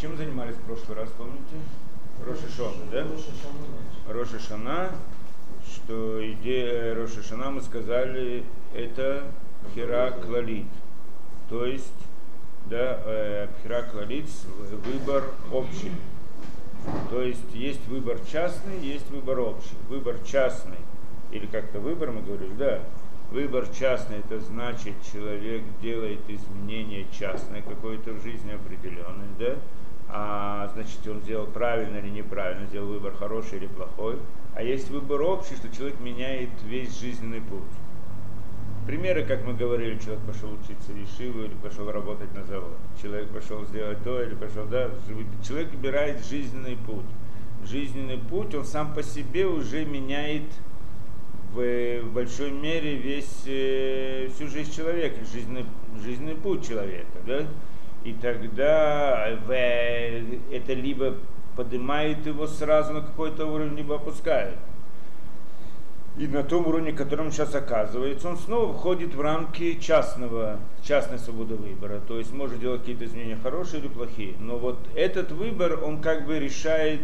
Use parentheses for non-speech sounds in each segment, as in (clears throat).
Чем занимались в прошлый раз, помните? Рошишона, да? Рошишана, что идея Рошишана, мы сказали, это хераклалит. То есть, да, э, хераклалит, выбор общий. То есть есть выбор частный, есть выбор общий. Выбор частный, или как-то выбор мы говорили, да, Выбор частный, это значит, человек делает изменение частное какое-то в жизни определенное, да? А значит, он сделал правильно или неправильно, сделал выбор хороший или плохой. А есть выбор общий, что человек меняет весь жизненный путь. Примеры, как мы говорили, человек пошел учиться в Ешиву или пошел работать на завод. Человек пошел сделать то или пошел, да, человек выбирает жизненный путь. Жизненный путь, он сам по себе уже меняет в большой мере весь, э, всю жизнь человека, жизненный, жизненный путь человека. Да? И тогда в, это либо поднимает его сразу на какой-то уровень, либо опускает. И на том уровне, котором он сейчас оказывается, он снова входит в рамки частного, частной свободы выбора. То есть может делать какие-то изменения хорошие или плохие. Но вот этот выбор, он как бы решает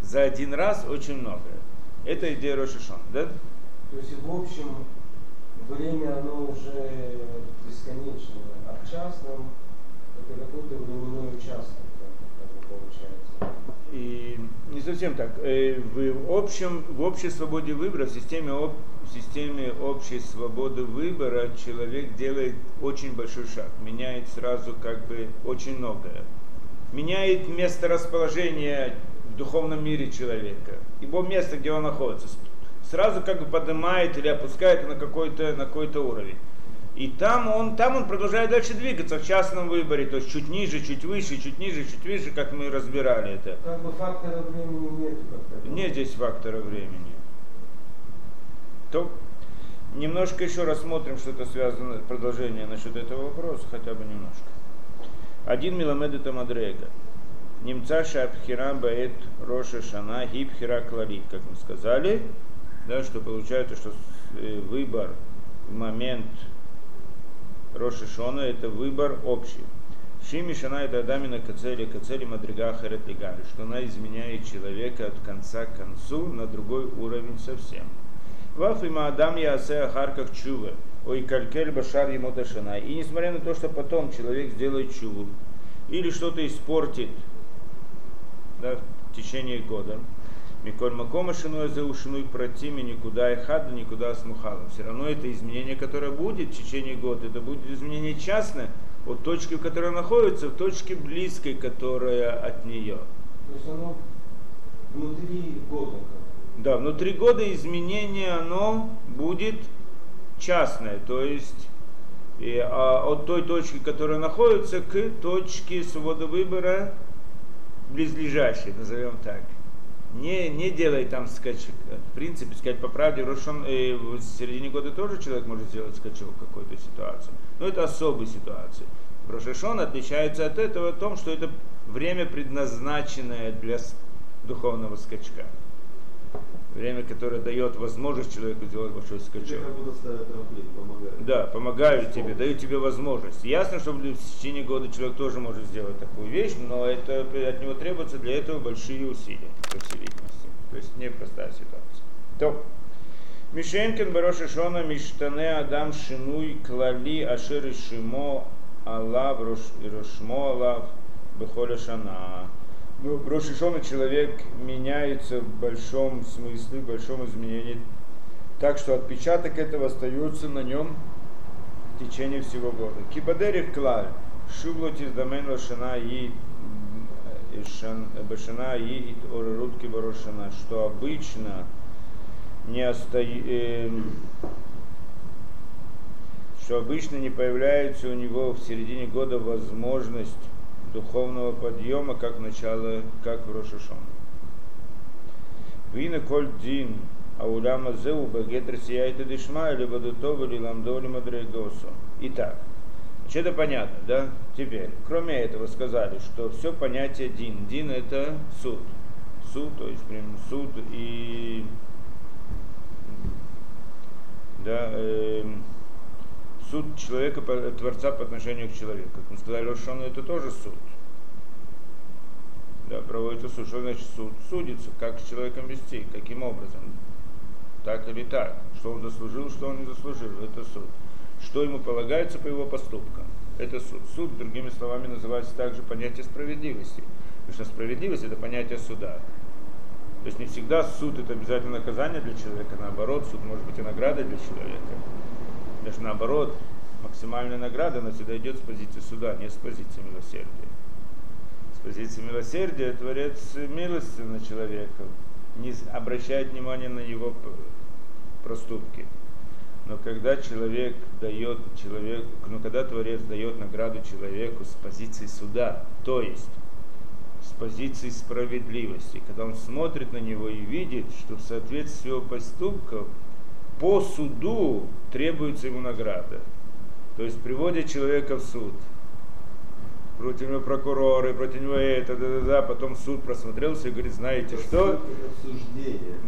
за один раз очень многое. Это идея Рошишон, да? То есть в общем время оно уже бесконечное, а в частном И не совсем так. Э, в, общем, в общей свободе выбора, в системе, об, в системе общей свободы выбора человек делает очень большой шаг, меняет сразу как бы очень многое. Меняет место расположения в духовном мире человека, его место, где он находится, сразу как бы поднимает или опускает на какой-то на какой-то уровень. И там он, там он продолжает дальше двигаться в частном выборе, то есть чуть ниже, чуть выше, чуть ниже, чуть выше, как мы разбирали это. Как бы фактора времени нет. Нет здесь фактора времени. То немножко еще рассмотрим, что-то связано, продолжение насчет этого вопроса, хотя бы немножко. Один миламед это мадрега. Немца шапхира баэт роша шана гибхира кларит, как мы сказали да, что получается, что э, выбор в момент Роши Шона это выбор общий. Шими Шана это Адамина Кацели, Кацели Мадрига Харет что она изменяет человека от конца к концу на другой уровень совсем. Ваф има Адам Ясе Ахарках Чува, ой Калькель Башар ему Шана. И несмотря на то, что потом человек сделает чуву или что-то испортит да, в течение года, Миколь Макома Шинуя Заушинуй Протими никуда и хада, никуда с Мухалом. Все равно это изменение, которое будет в течение года, это будет изменение частное от точки, в которой она находится, в точке близкой, которая от нее. То есть оно внутри года. Да, внутри года изменение оно будет частное, то есть и, а, от той точки, которая находится, к точке свободы выбора близлежащей, назовем так не, не делай там скачок. В принципе, сказать по правде, Рошон, э, в середине года тоже человек может сделать скачок в какой-то ситуации. Но это особые ситуации. Рошишон отличается от этого в том, что это время, предназначенное для духовного скачка. Время, которое дает возможность человеку сделать большой скачок. Помогают. Да, помогают тебе, дают тебе возможность. Ясно, что в течение года человек тоже может сделать такую вещь, но это, от него требуется для этого большие усилия, по всей видимости. То есть непростая ситуация. То. Мишенкин Бароши Шона Миштане Адам Шинуй Клали Ашир Шимо Алав Рошмо Алав Бехоля Шана. Ну, Рошишона человек меняется в большом смысле, в большом изменении, так что отпечаток этого остается на нем в течение всего года. Кибадерих клаль, шублотис домен лошана и башана и орерут кибарошана, что обычно не остается, э, что обычно не появляется у него в середине года возможность духовного подъема, как начало, как в Рошашон. Вина коль дин, а уляма зеу багетр сияйте дишма, или бадутова, или ламдоли мадрейгосу. Итак, это понятно, да? Теперь, кроме этого сказали, что все понятие дин. Дин это суд. Суд, то есть прям суд и да, э, суд человека, Творца по отношению к человеку. Как мы сказали, Рошону это тоже суд. Да, проводится суд. Что значит суд? Судится, как с человеком вести, каким образом. Так или так. Что он заслужил, что он не заслужил. Это суд. Что ему полагается по его поступкам. Это суд. Суд, другими словами, называется также понятие справедливости. Потому что справедливость это понятие суда. То есть не всегда суд это обязательно наказание для человека, наоборот, суд может быть и наградой для человека. Даже наоборот, максимальная награда, она всегда идет с позиции суда, не с позиции милосердия. С позиции милосердия Творец милости на человека, не обращает внимания на его проступки. Но когда человек дает человек, но когда Творец дает награду человеку с позиции суда, то есть с позиции справедливости, когда он смотрит на него и видит, что в соответствии его поступков по суду требуется ему награда. То есть приводит человека в суд. Против него прокуроры, против него это, да, да, да. Потом суд просмотрелся и говорит, знаете что?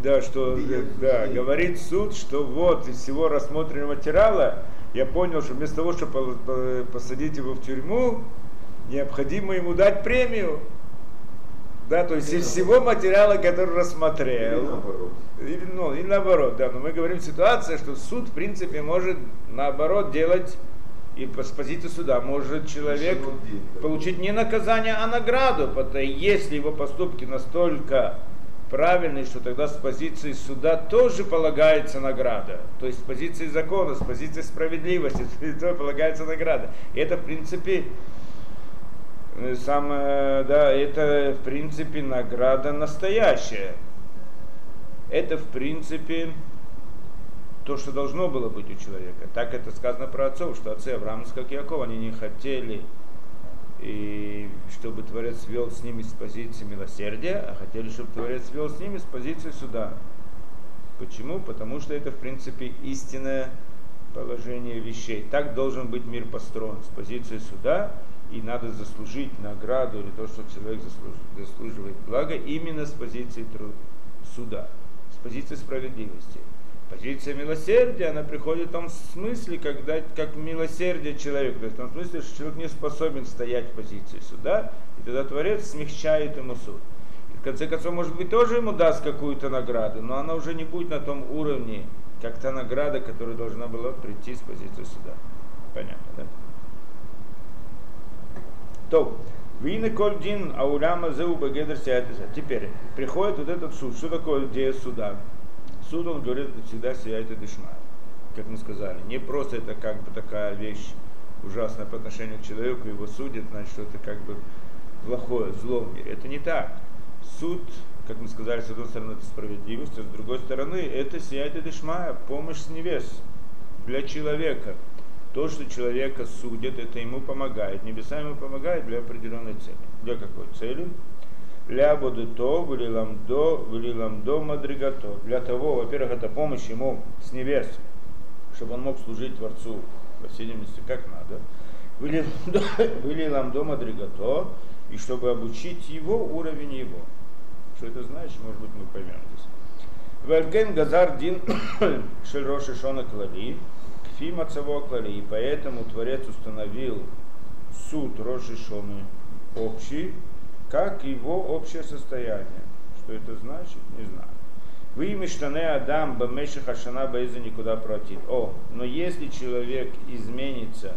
Да, что, да, говорит суд, что вот из всего рассмотренного материала я понял, что вместо того, чтобы посадить его в тюрьму, необходимо ему дать премию. Да, то есть из всего материала, который рассмотрел. Или наоборот. Или, ну, и наоборот, да. Но мы говорим ситуация, что суд, в принципе, может наоборот делать и с позиции суда может человек получить не наказание, а награду, потому если его поступки настолько правильные, что тогда с позиции суда тоже полагается награда. То есть с позиции закона, с позиции справедливости, (laughs) тоже полагается награда. И это, в принципе, Э, самое, да, это в принципе награда настоящая. Это в принципе то, что должно было быть у человека. Так это сказано про отцов, что отцы Авраам, как Яков, они не хотели, и чтобы Творец вел с ними с позиции милосердия, а хотели, чтобы Творец вел с ними с позиции суда. Почему? Потому что это, в принципе, истинное положение вещей. Так должен быть мир построен с позиции суда, и надо заслужить награду или то, что человек заслуживает блага, именно с позиции суда, с позиции справедливости. Позиция милосердия, она приходит в том смысле, когда, как милосердие человека, то есть в том смысле, что человек не способен стоять в позиции суда, и тогда Творец смягчает ему суд. И в конце концов, может быть, тоже ему даст какую-то награду, но она уже не будет на том уровне, как та награда, которая должна была прийти с позиции суда. Понятно, да? То, Вина Кольдин Ауляма Зеу Багедр Теперь приходит вот этот суд. Что такое идея суда? Суд, он говорит, всегда сияет и дышма. Как мы сказали. Не просто это как бы такая вещь ужасная по отношению к человеку, его судят, значит, что это как бы плохое, зло в мире. Это не так. Суд, как мы сказали, с одной стороны, это справедливость, а с другой стороны, это сияет и дышмая, помощь с небес для человека. То, что человека судят, это ему помогает. Небеса ему помогает для определенной цели. Для какой цели? Для бодето, вылиламдо, вылиламдо мадригато. Для того, во-первых, это помощь ему с небес, чтобы он мог служить Творцу, по всей видимости, как надо. Вылиламдо (laughs) мадригато, и чтобы обучить его уровень его. Что это значит, может быть, мы поймем здесь. Вальген Газар Дин (coughs) Шельроши Шона Клали, Фима Цавоклали, и поэтому Творец установил суд Рошишоны общий, как его общее состояние. Что это значит, не знаю. Вы миштане Адам бамеши хашана бейза никуда против. О, но если человек изменится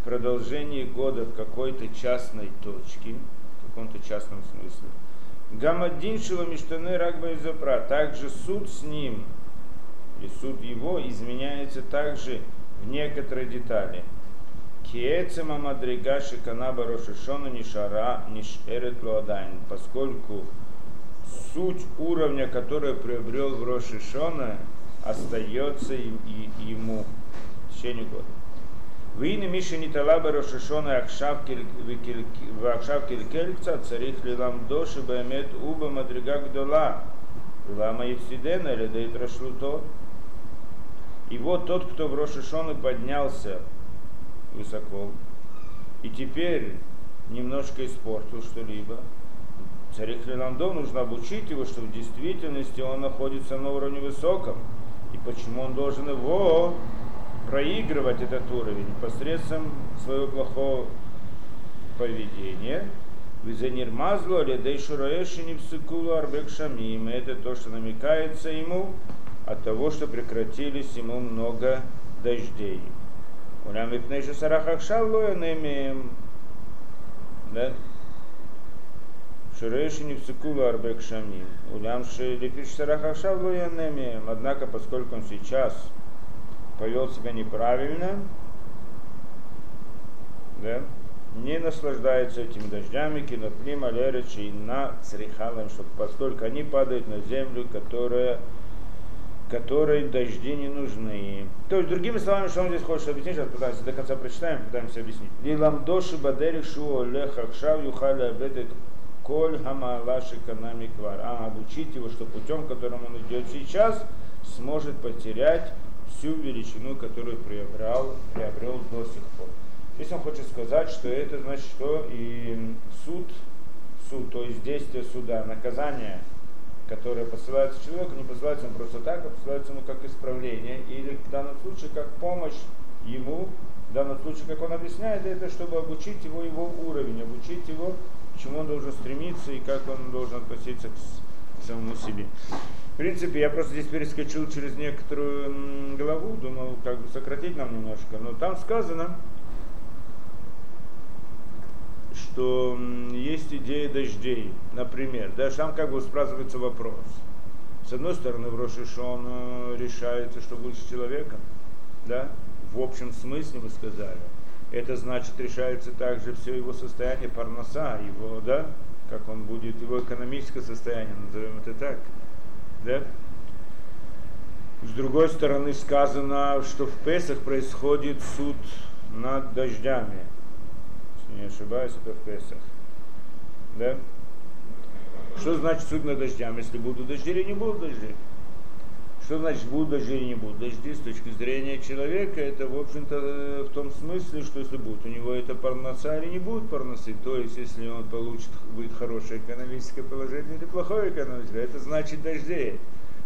в продолжении года в какой-то частной точке, в каком-то частном смысле, Гамадин шила миштане рагба изопра, также суд с ним и суд его изменяется также в некоторые детали. Киецема мадрига шиканаба рошишона нишара нишерет луадайн, поскольку суть уровня, который приобрел в Рошишона, остается им, и, ему в течение года. Вины Миши Ниталаба Рошишона Акшав Килькельца царих лилам доши баймет уба мадрига гдола. Лама Евсидена или Дейтрашлуто. Лама и вот тот, кто в Рошишону поднялся высоко, и теперь немножко испортил что-либо, царь Хриландо нужно обучить его, что в действительности он находится на уровне высоком, и почему он должен его проигрывать этот уровень? Посредством своего плохого поведения, Визенир мазлу, алядей шураэши не арбек шамим. Это то, что намекается ему от того, что прекратились ему много дождей. Улям випнейши сарахахшал лоянемием. Да? Шураэши не всыкулу арбек шамим. Улям ши лифиш сарахахшал лоянемием. Однако, поскольку он сейчас повел себя неправильно, да, не наслаждается этими дождями, киноплим, алерич и на црихалем, чтобы поскольку они падают на землю, которая которой дожди не нужны. То есть, другими словами, что он здесь хочет объяснить, сейчас пытаемся до конца прочитаем, пытаемся объяснить. Лилам доши бадери шуо лехахшав юхаля абедет коль хамалаши канами квар. А, обучить его, что путем, которым он идет сейчас, сможет потерять всю величину, которую приобрел, приобрел до сих пор. Здесь он хочет сказать, что это значит, что и суд, суд, то есть действие суда, наказание, которое посылается человеку, не посылается ему просто так, а посылается ему как исправление, или в данном случае как помощь ему, в данном случае, как он объясняет, это чтобы обучить его его уровень, обучить его, к чему он должен стремиться и как он должен относиться к самому себе. В принципе, я просто здесь перескочил через некоторую главу, думал, как бы сократить нам немножко, но там сказано, что есть идея дождей, например, да, там как бы спрашивается вопрос. С одной стороны, в Рошишон э, решается, что будет с человеком, да, в общем смысле мы сказали. Это значит, решается также все его состояние парноса, его, да, как он будет, его экономическое состояние, назовем это так, да. С другой стороны, сказано, что в Песах происходит суд над дождями не ошибаюсь, это в Песах. Да? Что значит суд над дождями, если будут дожди или не будут дожди? Что значит будут дожди или не будут дожди с точки зрения человека? Это, в общем-то, в том смысле, что если будут у него это парноса или не будут парносы, то есть если он получит, будет хорошее экономическое положение или плохое экономическое, это значит дождей.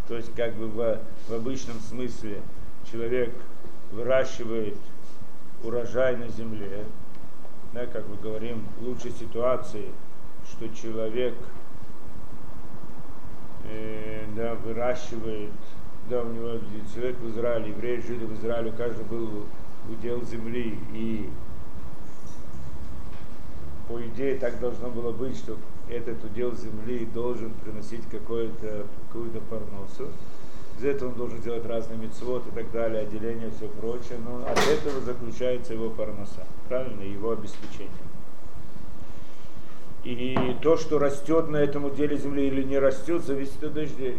То есть как бы в, в обычном смысле человек выращивает урожай на земле, да, как мы говорим, лучшей ситуации, что человек э, да, выращивает, да, у него человек в Израиле, евреи жили в Израиле, каждый был удел земли, и по идее так должно было быть, что этот удел земли должен приносить какую-то какую-то парносу. Из этого он должен делать разные мецвод и так далее, отделение, все прочее. Но от этого заключается его парноса, правильно, его обеспечение. И то, что растет на этом деле земли или не растет, зависит от дождей.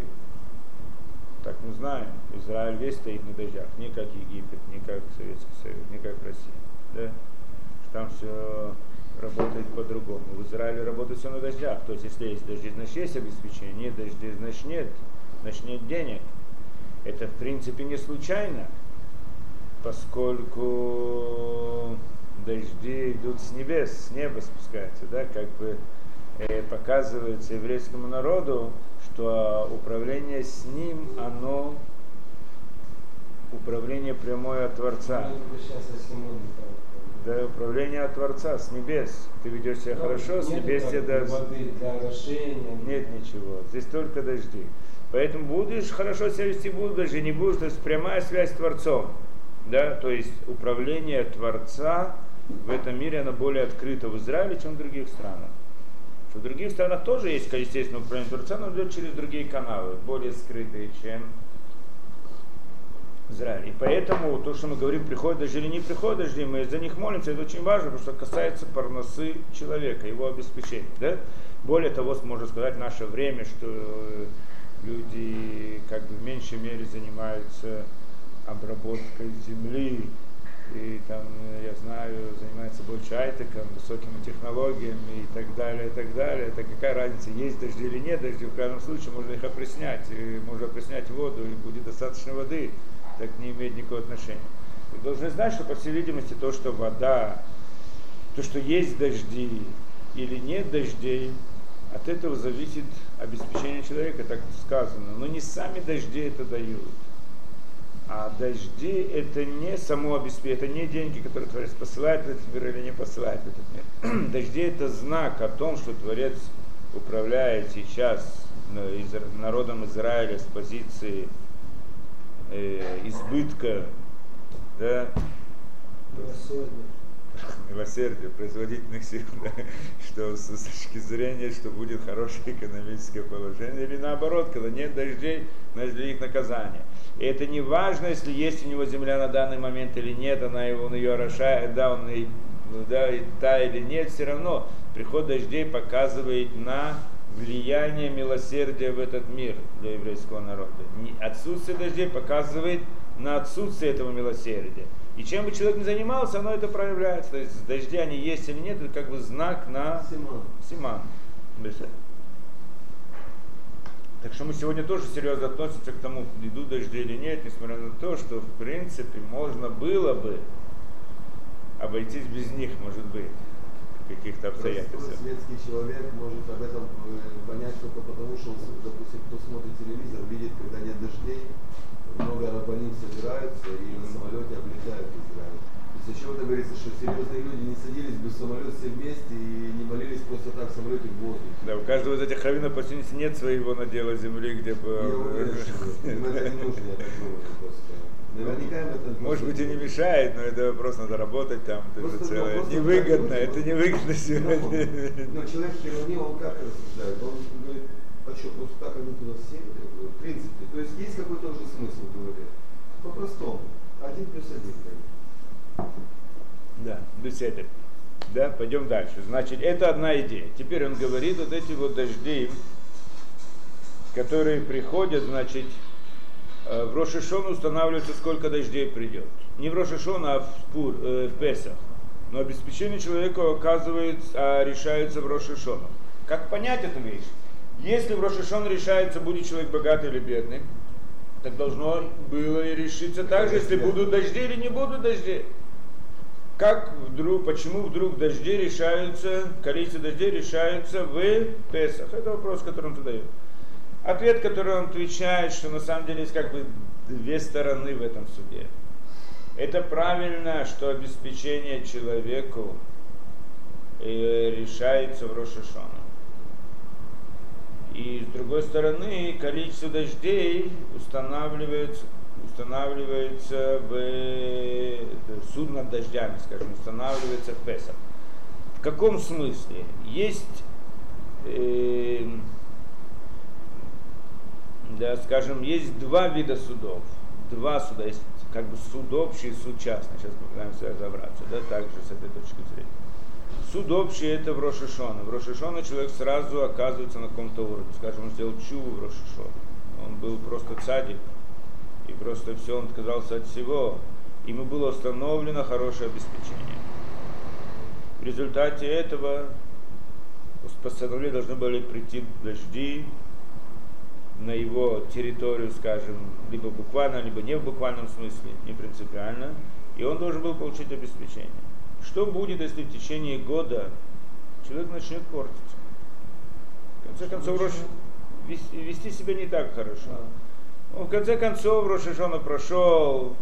Так мы знаем, Израиль весь стоит на дождях, не как Египет, не как Советский Союз, не как Россия. Да? Там все работает по-другому. В Израиле работает все на дождях. То есть, если есть дожди, значит есть обеспечение, нет дождей, значит нет, значит нет денег. Это в принципе не случайно, поскольку дожди идут с небес, с неба спускаются, да, как бы э, показывается еврейскому народу, что управление с ним, оно управление прямое от Творца. Да, управление от Творца, с небес. Ты ведешь себя Но ну, хорошо, с небес тебе даст. Нет ничего. Здесь только дожди. Поэтому будешь хорошо себя вести, будешь, не будешь, то есть прямая связь с Творцом. Да? То есть управление Творца в этом мире, оно более открыто в Израиле, чем в других странах. В других странах тоже есть, естественно, управление Творца, но идет через другие каналы, более скрытые, чем Израиль. И поэтому то, что мы говорим, приходят дожди или не приходят дожди, мы за них молимся, это очень важно, потому что касается парносы человека, его обеспечения. Да? Более того, можно сказать, наше время, что люди как бы в меньшей мере занимаются обработкой земли, и там, я знаю, занимается больше айтеком, высокими технологиями и так далее, и так далее. Это какая разница, есть дожди или нет дожди, в каждом случае можно их опреснять, и можно опреснять воду, и будет достаточно воды, так не имеет никакого отношения. Вы должны знать, что, по всей видимости, то, что вода, то, что есть дожди или нет дождей, от этого зависит обеспечение человека, так сказано. Но не сами дожди это дают. А дожди это не само обеспечение, это не деньги, которые Творец посылает в этот мир или не посылает в этот мир. (clears throat) Дожди это знак о том, что Творец управляет сейчас народом Израиля с позиции э, избытка, да, производительных сил, (laughs) да, что с, точки зрения, что будет хорошее экономическое положение, или наоборот, когда нет дождей, значит для них наказание. И это не важно, если есть у него земля на данный момент или нет, она его, он ее орошает, да, он и, да, и та или нет, все равно приход дождей показывает на влияние милосердия в этот мир для еврейского народа. Отсутствие дождей показывает на отсутствие этого милосердия. И чем бы человек ни занимался, оно это проявляется. То есть дожди они есть или нет, это как бы знак на Симан. Симан. Так что мы сегодня тоже серьезно относимся к тому, идут дожди или нет, несмотря на то, что в принципе можно было бы обойтись без них, может быть, каких-то обстоятельствах. Светский человек может об этом э, понять только потому, что, допустим, кто смотрит телевизор, видит, когда нет дождей, много рабаним собираются и на самолете облетают Израиль. То есть чем это говорится, что серьезные люди не садились бы в самолет все вместе и не молились просто так в самолете в воздухе. Да, у каждого из этих хавинов почти нет своего надела земли, где бы... Я уверен, что (laughs) им это не нужно, я так думаю, просто. Наверняка им это... Может быть и не мешает, но это вопрос надо работать там, это Просто, же целое. ну, просто Невыгодно, это ну, невыгодно сегодня. Но человек в хероне, он как рассуждает? Он говорит, просто так они туда все? В принципе, то есть есть какой-то уже смысл, говорит. По-простому. Один плюс один. Да, беседы. Да, пойдем дальше. Значит, это одна идея. Теперь он говорит, вот эти вот дожди, которые приходят, значит, э, в Рошишон устанавливается, сколько дождей придет. Не в Рошишон, а в, Пур, э, в Песах. Но обеспечение человека оказывается, а решается в Рошишону. Как понять эту вещь? Если в Рошишон решается, будет человек богатый или бедный, так должно было и решиться так же, если будут дожди или не будут дожди. Как вдруг, почему вдруг дожди решаются, количество дождей решаются в Песах? Это вопрос, который он задает. Ответ, который он отвечает, что на самом деле есть как бы две стороны в этом суде. Это правильно, что обеспечение человеку э, решается в Рошашона. И с другой стороны, количество дождей устанавливается, устанавливается в суд над дождями, скажем, устанавливается в Песах. В каком смысле? Есть, э, да, скажем, есть два вида судов. Два суда. Есть как бы суд общий, суд частный. Сейчас попытаемся разобраться, да, также с этой точки зрения. Суд общий это в Рошишона. В Рошишона человек сразу оказывается на каком-то уровне. Скажем, он сделал чуву в Рошишона. Он был просто цадик. И просто все, он отказался от всего. Ему было установлено хорошее обеспечение. В результате этого постановления должны были прийти дожди на его территорию, скажем, либо буквально, либо не в буквальном смысле, не принципиально. И он должен был получить обеспечение. Что будет, если в течение года человек начнет портиться? В конце концов, Рош... вести, вести себя не так хорошо. Он в конце концов Рошишона прошел,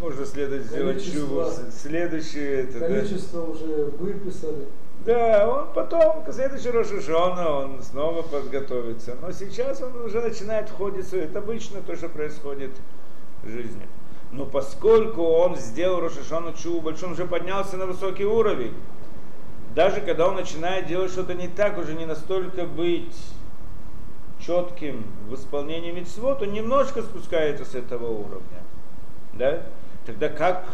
можно следовать сделать чуву. Следующее это. Количество да. уже выписали. Да, он потом, к следующей Рошишона, он снова подготовится. Но сейчас он уже начинает входить, это обычно то, что происходит в жизни. Но поскольку он сделал Рошашану Чу большой, он уже поднялся на высокий уровень. Даже когда он начинает делать что-то не так, уже не настолько быть четким в исполнении митцвот, он немножко спускается с этого уровня. Да? Тогда как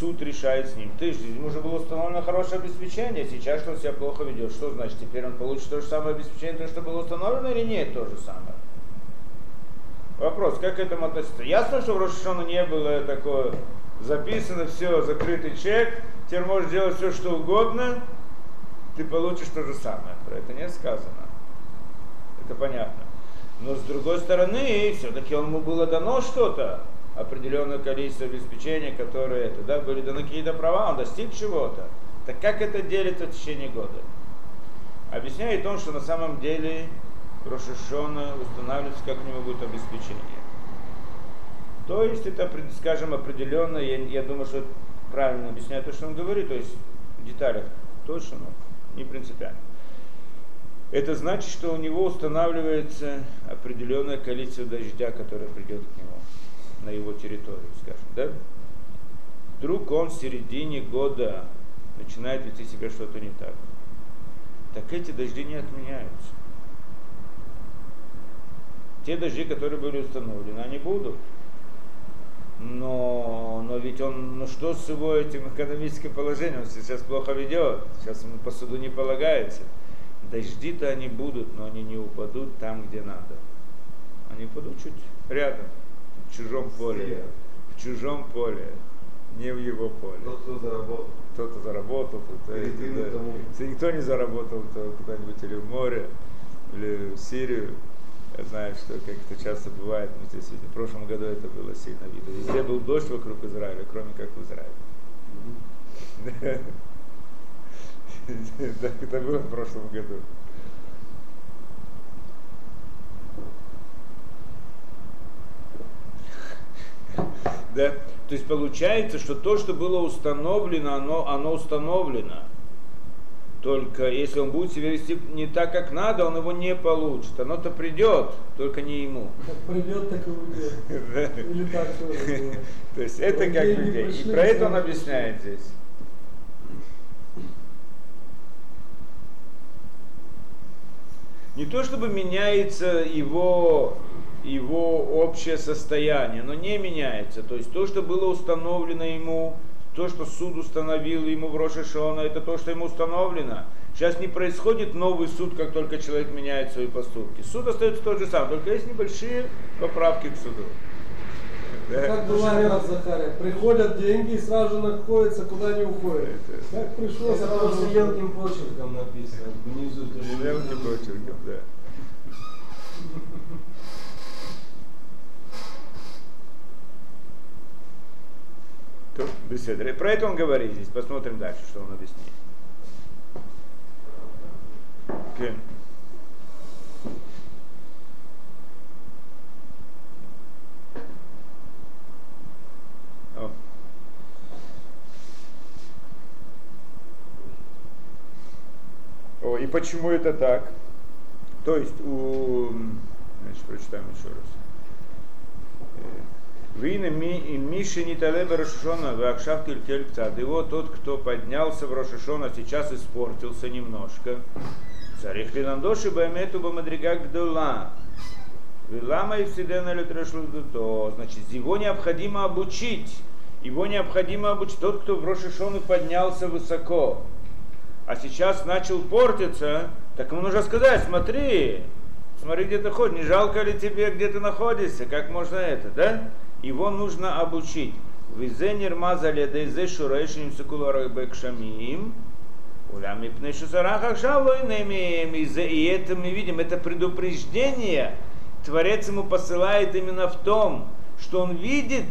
суд решает с ним? Ты же, ему уже было установлено хорошее обеспечение, сейчас он себя плохо ведет. Что значит, теперь он получит то же самое обеспечение, то, что было установлено, или нет то же самое? Вопрос, как к этому относиться? Ясно, что в Рошашону не было такое записано, все, закрытый чек, теперь можешь делать все, что угодно, ты получишь то же самое. Про это не сказано. Это понятно. Но с другой стороны, все-таки ему было дано что-то, определенное количество обеспечения, которые это, да, были даны какие-то права, он достиг чего-то. Так как это делится в течение года? Объясняет он, что на самом деле Рошишона устанавливается как-нибудь обеспечение. То есть это, скажем, определенно, я, я думаю, что правильно объясняю то, что он говорит, то есть в деталях точно, но не принципиально. Это значит, что у него устанавливается определенное количество дождя, которое придет к нему на его территорию, скажем, да? Вдруг он в середине года начинает вести себя что-то не так. Так эти дожди не отменяются. Те дожди, которые были установлены, они будут. Но, но ведь он, ну что с его этим экономическим положением, он сейчас плохо ведет, сейчас ему по суду не полагается. Дожди-то они будут, но они не упадут там, где надо. Они упадут чуть рядом, в чужом поле. В чужом поле, не в его поле. Тот, кто заработал. Кто-то заработал, кто-то... Если никто не заработал, то куда-нибудь или в море, или в Сирию. Я знаю, что как это часто бывает, мы здесь видим. В прошлом году это было сильно видно. Везде был дождь вокруг Израиля, кроме как в Израиле. (laughs) Так это было в прошлом году. Да? То есть получается, что то, что было установлено, оно, оно установлено. Только если он будет себя вести не так, как надо, он его не получит. Оно-то придет, только не ему. Как придет, так и уйдет. (laughs) Или так тоже. (laughs) То есть это как людей. И про это он объясняет здесь. Не то чтобы меняется его, его общее состояние, но не меняется. То есть то, что было установлено ему, то, что суд установил ему в Рошашона, это то, что ему установлено. Сейчас не происходит новый суд, как только человек меняет свои поступки. Суд остается тот же самый, только есть небольшие поправки к суду. Да. Как говорят Захария, приходят деньги и сразу же находятся, куда не уходят. Как пришло, Это сразу просто же мелким почерком написано. Внизу тоже. Мелким почерком, да. То, беседа. Про это он говорит здесь. Посмотрим дальше, что он объяснит. О. О, и почему это так? То есть у... Значит, прочитаем еще раз. Вина Миши не талеба Рошишона, Вакшав Килькель Ктад. Его тот, кто поднялся в Рошишона, сейчас испортился немножко. Царих Линандоши Бамету Бамадрига Гдула. Вилама и Вседена то Значит, его необходимо обучить. Его необходимо обучить. Тот, кто в Рошишону поднялся высоко, а сейчас начал портиться, так ему нужно сказать, смотри, смотри, где ты ходишь, не жалко ли тебе, где ты находишься, как можно это, да? Его нужно обучить. Визенер мазали дейзе шурейшим секуларой бекшамим. Улями пнешусарахах шалойными. И это мы видим, это предупреждение. Творец ему посылает именно в том, что он видит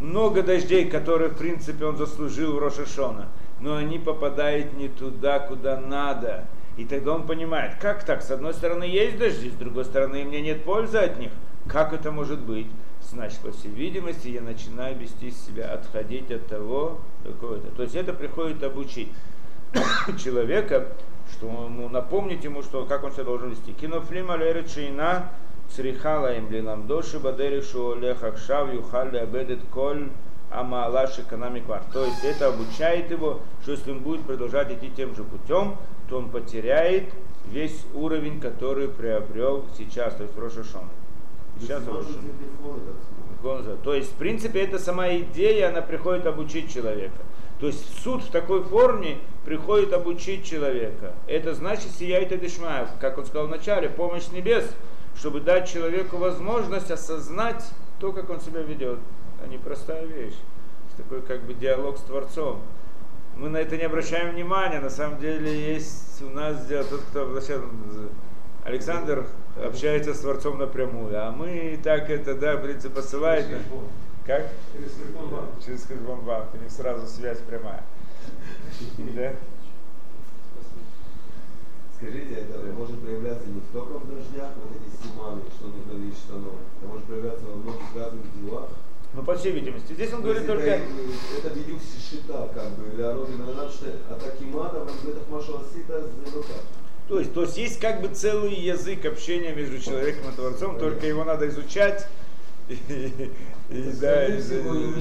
много дождей, которые, в принципе, он заслужил в Рошашона, но они попадают не туда, куда надо. И тогда он понимает, как так, с одной стороны есть дожди, с другой стороны мне нет пользы от них. Как это может быть? Значит, по всей видимости, я начинаю вести себя, отходить от того, какого-то. То есть это приходит обучить (coughs) человека, что ему напомнить ему, что как он себя должен вести. Кинофлима леречина црихала им лилам доши бадеришу лехахшав юхали абедет коль амалаш экономиквар. То есть это обучает его, что если он будет продолжать идти тем же путем, то он потеряет весь уровень, который приобрел сейчас, то есть в Рошашон. Сейчас смотреть. То есть, в принципе, эта сама идея, она приходит обучить человека. То есть суд в такой форме приходит обучить человека. Это значит сияет Эдишмаев, как он сказал вначале, помощь с небес, чтобы дать человеку возможность осознать то, как он себя ведет. А не простая вещь. Это такой как бы диалог с Творцом. Мы на это не обращаем внимания. На самом деле есть у нас дело, тот, кто обращает, Александр общается с Творцом напрямую, а мы и так это, да, в принципе, посылает. на- Как? Через телефон банк. Через Кэшбанк, у них сразу связь прямая. Да? Скажите, это может проявляться не только в дождях, вот эти симаны, что нужно лишь штанов. Это может проявляться во многих разных делах. Ну, по всей видимости. Здесь он говорит только... Это, это бедюк шита, как бы, для рода иногда, что атакимата, бетах машал сита, зелока. То есть, то есть есть как бы целый язык общения между человеком и Творцом, только его надо изучать и, и, да, и-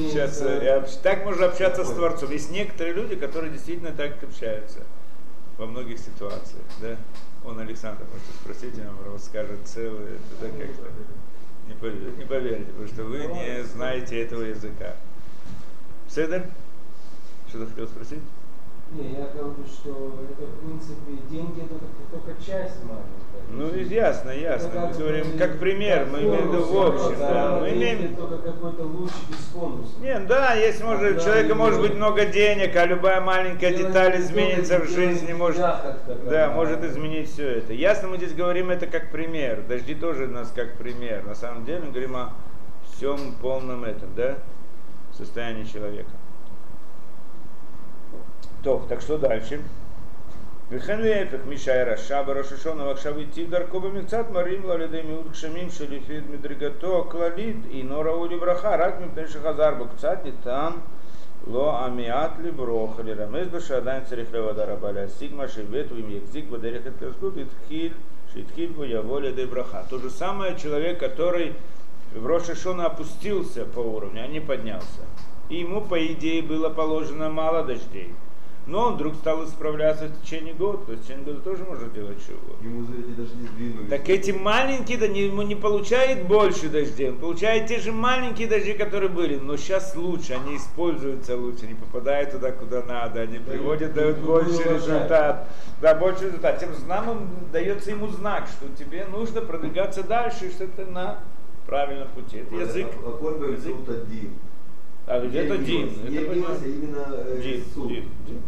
общаться. И общ- Так можно общаться с Творцом. Есть некоторые люди, которые действительно так общаются во многих ситуациях. Да? Он Александр, можете спросить, он расскажет целое. Это как-то не поверите, не поверите, потому что вы не знаете этого языка. Седер? Что ты хотел спросить? Не, я говорю, что это в принципе деньги это только, только часть маленькая. Ну, ясно, ясно. Это Мы как говорим как пример, мы имеем в виду в общем. да. Мы имеем... только какой-то луч из конуса. Нет, да, есть может, у человека может быть много денег, а любая маленькая деталь изменится в жизни, может, да, может изменить все это. Ясно, мы здесь говорим это как пример. Дожди тоже нас как пример. На самом деле мы говорим о всем полном этом, да, состоянии человека. То, так что дальше? Вихенвефех Мишай Рашаба Рашишона Вакшав идти в Даркоба Микцат Марим Лалиды Миуд Шамим Шалифид Мидригато Клалид и Нора Ули Браха Рак Мипнеши Хазар Бакцат Нитан Ло Амиат Либрох Лирамез Башадан Царихлева Дарабаля Сигма Шибет Уимьекзик Бадарихат Каскут Итхиль Шитхиль Буяво Лиды Браха То же самое человек, который в Рошишона опустился по уровню, а не поднялся. И ему, по идее, было положено мало дождей. Но он вдруг стал исправляться в течение года, то есть в течение года тоже можно делать чего. Ему за эти дожди сдвинулись. Так эти маленькие, да, не, ему не получает больше дождей, он получает те же маленькие дожди, которые были, но сейчас лучше, они используются лучше, они попадают туда, куда надо, они приводят, дают другой больше урожай. результат. Да, больше результат. Тем самым дается ему знак, что тебе нужно продвигаться дальше, и что ты на правильном пути. Это язык. Аколь язык. А это Дин. Не Это а именно э. Дин, Дин.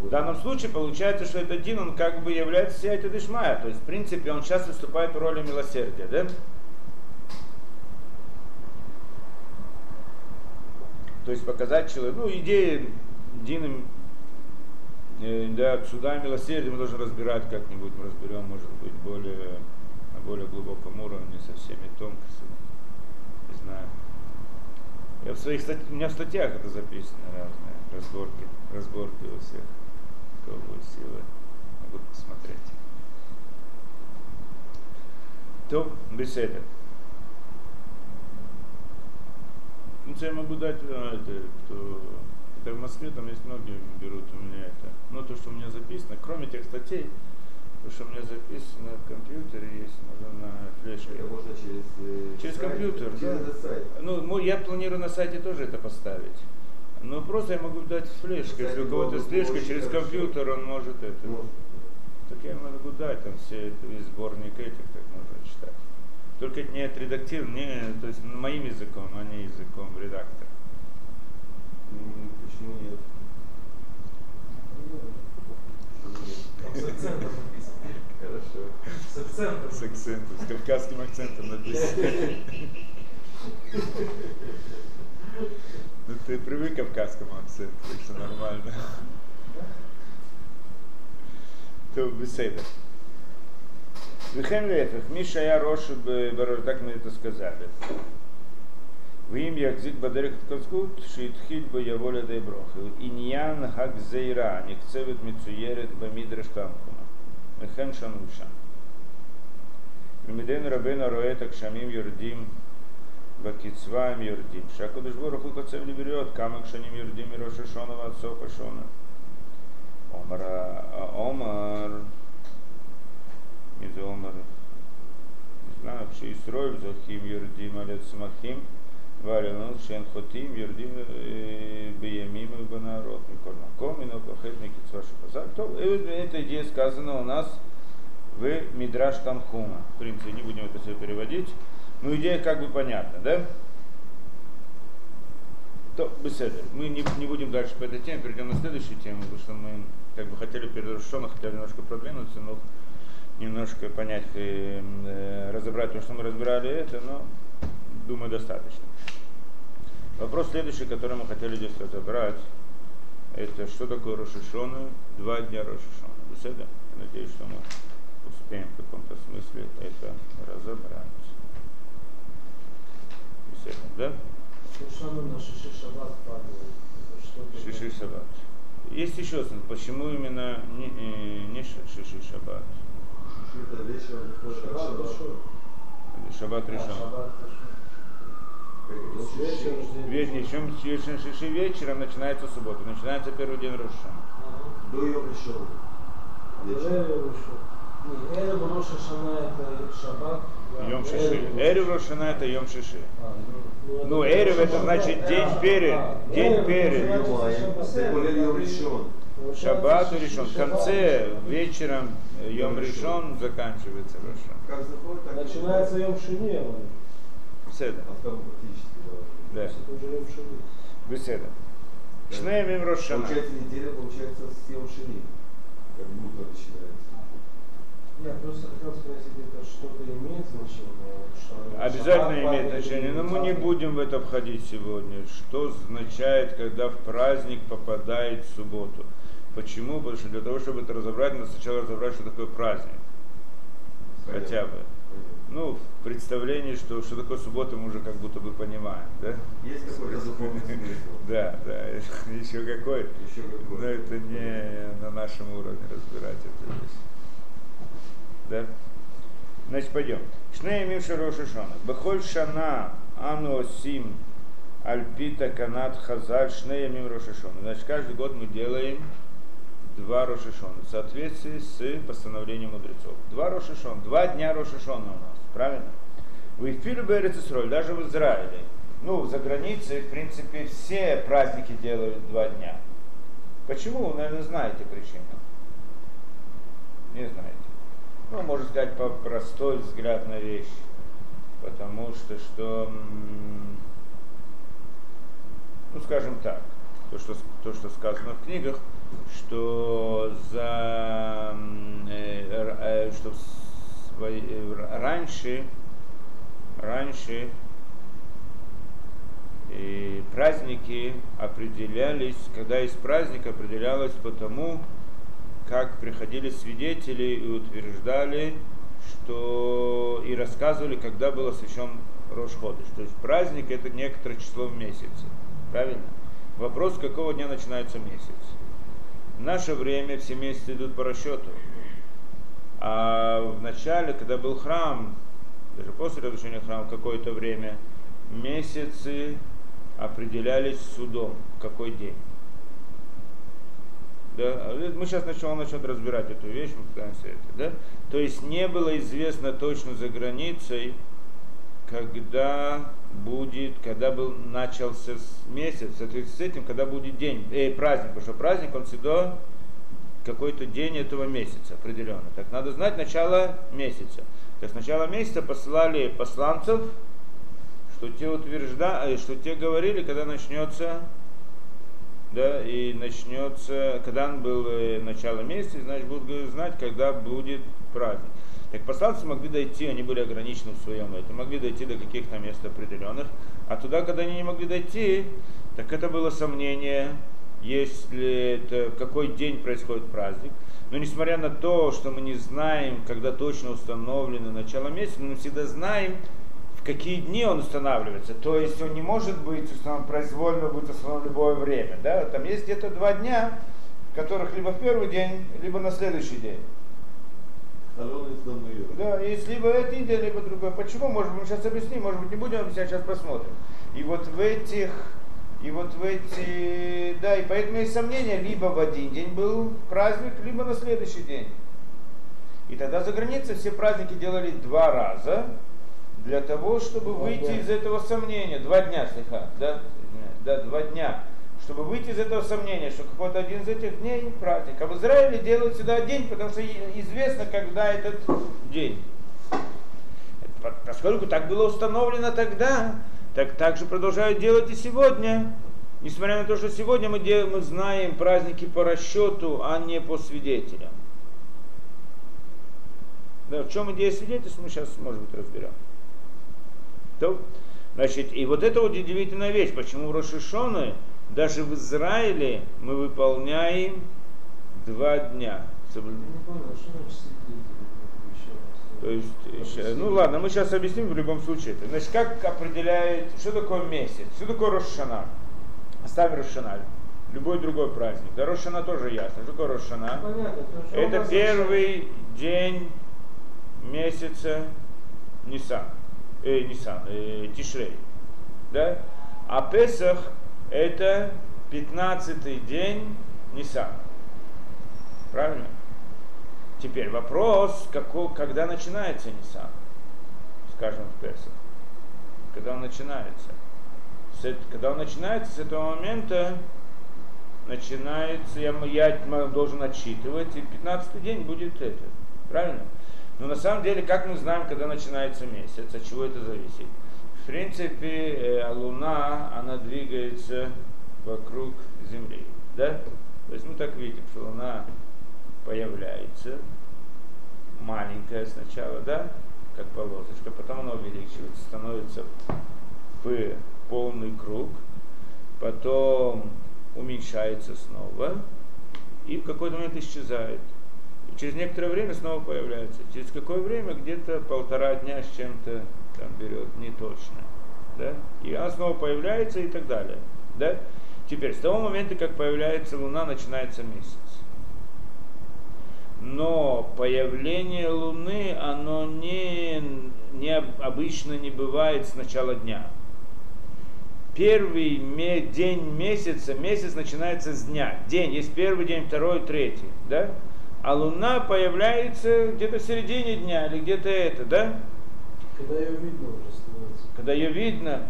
В данном случае получается, что этот Дин, он как бы является Сияйта Дишмая. То есть, в принципе, он сейчас выступает в роли милосердия, да? То есть показать человеку, ну, идея Дина, э, да, суда и милосердия мы должны разбирать как-нибудь, мы разберем, может быть, более, на более глубоком уровне, со всеми тонкостями. Не знаю. Я в своих стать... У меня в статьях это записано разные разборки, разборки у всех, силы, могут посмотреть. То беседа. Ну, я могу дать, а, это, кто, это в Москве, там есть многие берут у меня это. Ну, то, что у меня записано, кроме тех статей, то, что у меня записано в компьютере, есть, можно на флешке. Это можно через, э, Через сайт, компьютер, через да. сайт. Ну, я планирую на сайте тоже это поставить. Но просто я могу дать флешку. Если у кого-то очень через хорошо. компьютер он может это. Можно. Так я могу дать, там все весь сборник этих, так можно читать. Только это не отредактирован, не, то есть моим языком, а не языком редактора. М, Почему нет? Хорошо. С акцентом. С акцентом, с кавказским акцентом написано. (laughs) Ну ты привык к кавказскому акценту, так что нормально. То беседа. Вихен Лефех, Миша я Роша так мы это сказали. В им Яхзик Бадерик Ткацкут, Шитхиль Бояволя Дейброх, Иньян Хакзейра, Никцевит Мицуерет Бамидра Штамхуна, Мехен Шануша. Миден Рабена Роэтак Шамим Юрдим, бакицвам юрдим. Шакодыш Бороху коцев не берет, камок шаним юрдим, Рошишонова, отцов Ашона. Омара, Омар, из Омара, не знаю, вообще Исроев, Захим юрдим, лет Смахим, Варенон, ну, Шен Хотим, Юрдим, э, Биямим и Бонарот, Микормаком, Инопахет, Микицва Шапазар. Э, эта идея сказана у нас в Мидраш Танхума. В принципе, не будем это все переводить. Но идея как бы понятна, да? То, беседа. Мы не, не будем дальше по этой теме, перейдем на следующую тему, потому что мы как бы хотели перед хотели немножко продвинуться, но немножко понять, э, э, разобрать то, что мы разбирали это, но думаю, достаточно. Вопрос следующий, который мы хотели здесь разобрать, это что такое Рошишона, два дня Рошишона. Беседа? надеюсь, что мы успеем в каком-то смысле это разобрать. Беседуем, да? Шиши шаббат. Это Шиши. Есть еще один, почему именно не, э, не шиши шаббат? Это вечером выходит как Шаббат шаббат. решен. Или шаббат А, решен. шаббат решен. Как это? С вечера ждем. Вечер, чем вечером шиши вечером начинается суббота, начинается первый день Роша. До ее пришел. Вечером. Эрев решен. Не, Эрев Роша Шана это шаббат. Йом шиши. Эрев Рошана это Йом шиши. Ну, Эрев это значит день перед, день перед. шаббат. Решен. В конце, вечером, Йом решен, заканчивается Роша. Как заходит, так и Начинается. Йом Шини, а. Беседа. А да. Беседа. Шнеем Рошана. Получается неделя, получается с Йом Шини. Как будто начинается. Я просто хотел спросить, это что-то имеет значение? Что Обязательно имеет значение, но мы не будем в это входить сегодня. Что означает, когда в праздник попадает в субботу? Почему? Потому что для того, чтобы это разобрать, надо сначала разобрать, что такое праздник. Хотя бы. Ну, в представлении, что, что такое суббота, мы уже как будто бы понимаем, да? Есть какой-то духовный смысл. (laughs) Да, да, (laughs) еще какой. Еще какой. Но это не на нашем уровне разбирать эту вещь. Да? Значит, пойдем. Шней Миша Рошишона. Бехоль Шана Ану Сим Альпита Канат Хазаль Шней Мим Рошишона. Значит, каждый год мы делаем два Рошишона в соответствии с постановлением мудрецов. Два Рошишона, два дня Рошишона у нас, правильно? В Эфиле Берецисроль, даже в Израиле. Ну, за границей, в принципе, все праздники делают два дня. Почему? Вы, наверное, знаете причину. Не знаете. Ну, можно сказать, по простой взгляд на вещь. Потому что, что, ну, скажем так, то, что, то, что сказано в книгах, что за, э, э, что свои- э, раньше, раньше и праздники определялись, когда есть праздник, определялось потому, как приходили свидетели и утверждали, что и рассказывали, когда был освящен Рошходыш. То есть праздник это некоторое число в месяце. Правильно? Вопрос, какого дня начинается месяц. В наше время все месяцы идут по расчету. А в начале, когда был храм, даже после разрушения храма какое-то время, месяцы определялись судом, какой день. Да? Мы сейчас начнем разбирать эту вещь, мы пытаемся это, да? То есть не было известно точно за границей, когда будет, когда был начался месяц, в соответствии с этим, когда будет день, э, праздник, потому что праздник, он всегда какой-то день этого месяца определенно. Так надо знать начало месяца. Так с начала месяца посылали посланцев, что те утверждали, что те говорили, когда начнется, да, и начнется, когда он был э, начало месяца, значит будут знать, когда будет праздник. Так посланцы могли дойти, они были ограничены в своем этом, могли дойти до каких-то мест определенных, а туда, когда они не могли дойти, так это было сомнение, если это, какой день происходит праздник. Но несмотря на то, что мы не знаем, когда точно установлено начало месяца, мы всегда знаем, какие дни он устанавливается. То есть он не может быть установлен произвольно, будет установлен в любое время. Да? Там есть где-то два дня, которых либо в первый день, либо на следующий день. Да, есть либо один день, либо другой. Почему? Может быть, мы сейчас объясним, может быть, не будем объяснять, сейчас посмотрим. И вот в этих, и вот в эти, да, и поэтому есть сомнения, либо в один день был праздник, либо на следующий день. И тогда за границей все праздники делали два раза, для того, чтобы Два выйти дня. из этого сомнения. Два дня, слегка, да? Да, два дня. Чтобы выйти из этого сомнения, что какой-то один из этих дней праздник. А в Израиле делают всегда день, потому что известно, когда этот день. По- Поскольку так было установлено тогда, так также продолжают делать и сегодня. Несмотря на то, что сегодня мы, дел- мы знаем праздники по расчету, а не по свидетелям. Да, в чем идея свидетельства, мы сейчас, может быть, разберем. То, значит, и вот это вот удивительная вещь, почему в Рошишоны даже в Израиле мы выполняем два дня. Еще. То есть, ща- ну ладно, мы сейчас объясним в любом случае это. Значит, как определяет, что такое месяц, что такое Рошана? Оставим Рошана, любой другой праздник. Да Рошана тоже ясно. Что такое Рошана? Понятно. есть он Это первый день месяца Нисан, э, Нисан, э, Тишрей, да? А Песах это 15 день Нисан. Правильно? Теперь вопрос, како- когда начинается Нисан, скажем, в Песах. Когда он начинается? С когда он начинается, с этого момента начинается, я, я должен отсчитывать, и 15 день будет это. Правильно? Но на самом деле, как мы знаем, когда начинается месяц, от чего это зависит? В принципе, э, Луна, она двигается вокруг Земли. Да? То есть мы так видим, что Луна появляется, маленькая сначала, да, как полосочка, потом она увеличивается, становится в полный круг, потом уменьшается снова и в какой-то момент исчезает. Через некоторое время снова появляется. Через какое время? Где-то полтора дня с чем-то там берет, не точно. Да? И она снова появляется и так далее. Да? Теперь, с того момента, как появляется Луна, начинается месяц. Но появление Луны, оно не, не об- обычно не бывает с начала дня. Первый день месяца, месяц начинается с дня. День, есть первый день, второй, третий, да? А Луна появляется где-то в середине дня или где-то это, да? Когда ее видно уже становится. Когда ее видно,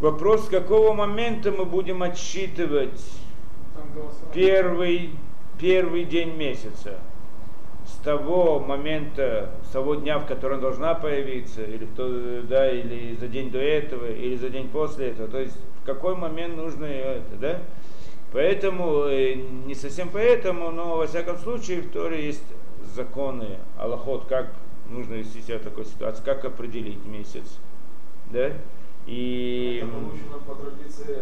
вопрос, с какого момента мы будем отсчитывать первый, первый день месяца. С того момента, с того дня, в который она должна появиться, или, в то- да, или за день до этого, или за день после этого. То есть в какой момент нужно её это, да? Поэтому, э, не совсем поэтому, но во всяком случае в Торе есть законы, аллахот, как нужно вести себя в такой ситуации, как определить месяц. Да? И Это получено по традиции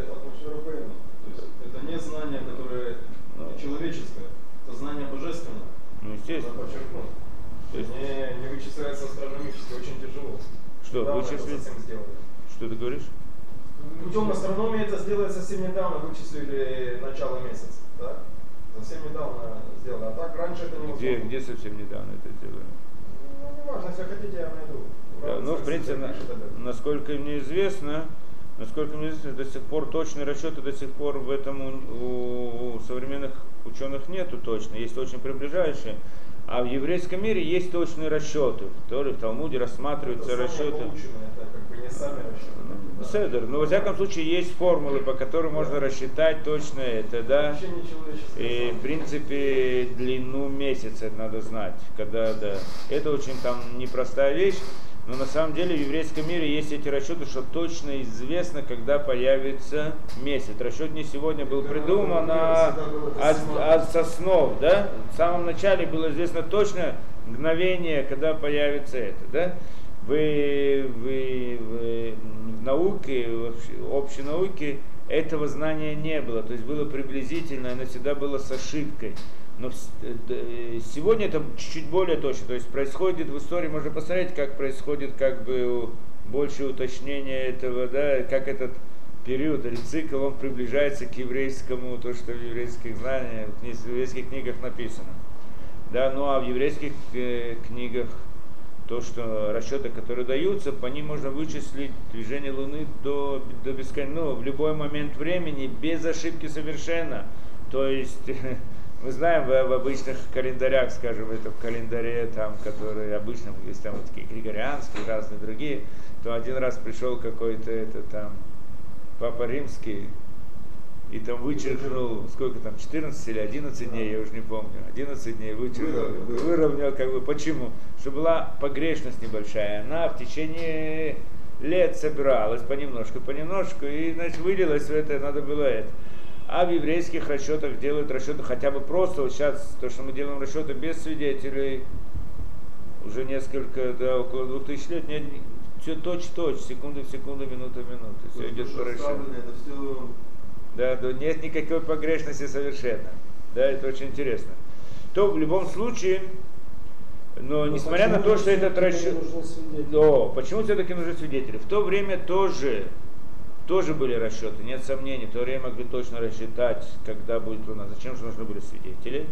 Рабейну. То есть это не знание, которое Ну. человеческое, это знание божественное. ну, естественно. То есть- Не, не вычисляется астрономически, очень тяжело. Что, это вычислить? Что ты говоришь? Путем астрономии это сделали совсем недавно, вычислили начало месяца. Да? Совсем недавно сделано. А так раньше это невозможно. Где, где совсем недавно это сделали? Ну, не важно, если хотите, я найду. Да, ну, в принципе, на- насколько мне известно, насколько мне известно, до сих пор точные расчеты до сих пор в этом у, у современных ученых нету точно, есть очень приближающие. А в еврейском мире есть точные расчеты, которые в Талмуде рассматриваются это расчеты. это как Ну. Седер, но во всяком случае есть формулы, по которым можно рассчитать точно это, да. И, в принципе, длину месяца надо знать, когда, да. Это очень там непростая вещь, но на самом деле в еврейском мире есть эти расчеты, что точно известно, когда появится месяц. Расчет не сегодня был придуман, а от, от соснов, да? В самом начале было известно точно мгновение, когда появится это, да? Вы, вы в науке, в общей- науке этого знания не было, то есть было приблизительно, оно всегда было с ошибкой. Но в э, э, сегодня это чуть-чуть более точно, то есть происходит в истории, можно посмотреть, как происходит как бы у- больше уточнения этого, да, как этот период или цикл, он приближается к еврейскому, то, что в еврейских знаниях, в в еврейских книгах написано. Да, ну а в еврейских э, книгах то, что расчеты, которые даются, по ним можно вычислить движение Луны до, до бесконечности, ну, в любой момент времени, без ошибки совершенно. То есть, (laughs) мы знаем в, в обычных календарях, скажем, это в календаре, там, которые обычно есть там вот такие григорианские, разные другие, то один раз пришел какой-то это там Папа Римский, и там вычеркнул, сколько там, 14 или 11 дней, я уже не помню, 11 дней вычеркнул, Выровнял, как бы, почему? Чтобы была погрешность небольшая, она в течение лет собиралась понемножку, понемножку, и, значит, вылилась в это, надо было это. А в еврейских расчетах делают расчеты хотя бы просто, вот сейчас, то, что мы делаем расчеты без свидетелей, уже несколько, да, около двух тысяч лет, нет, все точь-точь, секунду в секунду, минута в минуту, все идет расчету. Это все Да, нет никакой погрешности совершенно. Да, это очень интересно. то в любом случае, но Но несмотря на то, что это всё-таки расчет... Но почему все-таки нужны свидетели? В то время тоже, тоже были расчеты, нет сомнений. В то время могли точно рассчитать, когда будет луна. Зачем же нужны были свидетели?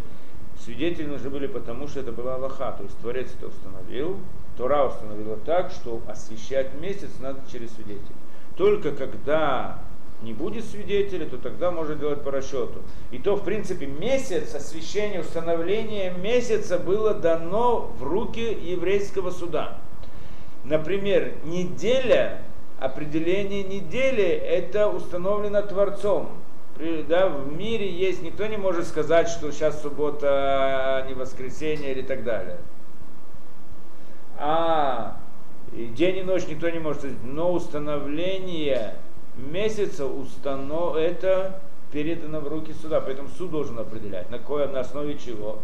Свидетели нужны были потому, что это была Аллаха, то есть Творец это установил, Тора установила так, что освещать месяц надо через свидетелей. Только когда не будет свидетелей, то тогда можно делать по расчету. И то, в принципе, месяц, освещение, установление месяца было дано в руки еврейского суда. Например, неделя, определение недели, это установлено Творцом. Да, в мире есть, никто не может сказать, что сейчас суббота, а не воскресенье или так далее. А и день и ночь никто не может сказать, но установление месяца установ... это передано в руки суда, поэтому суд должен определять, на, кое, на основе чего.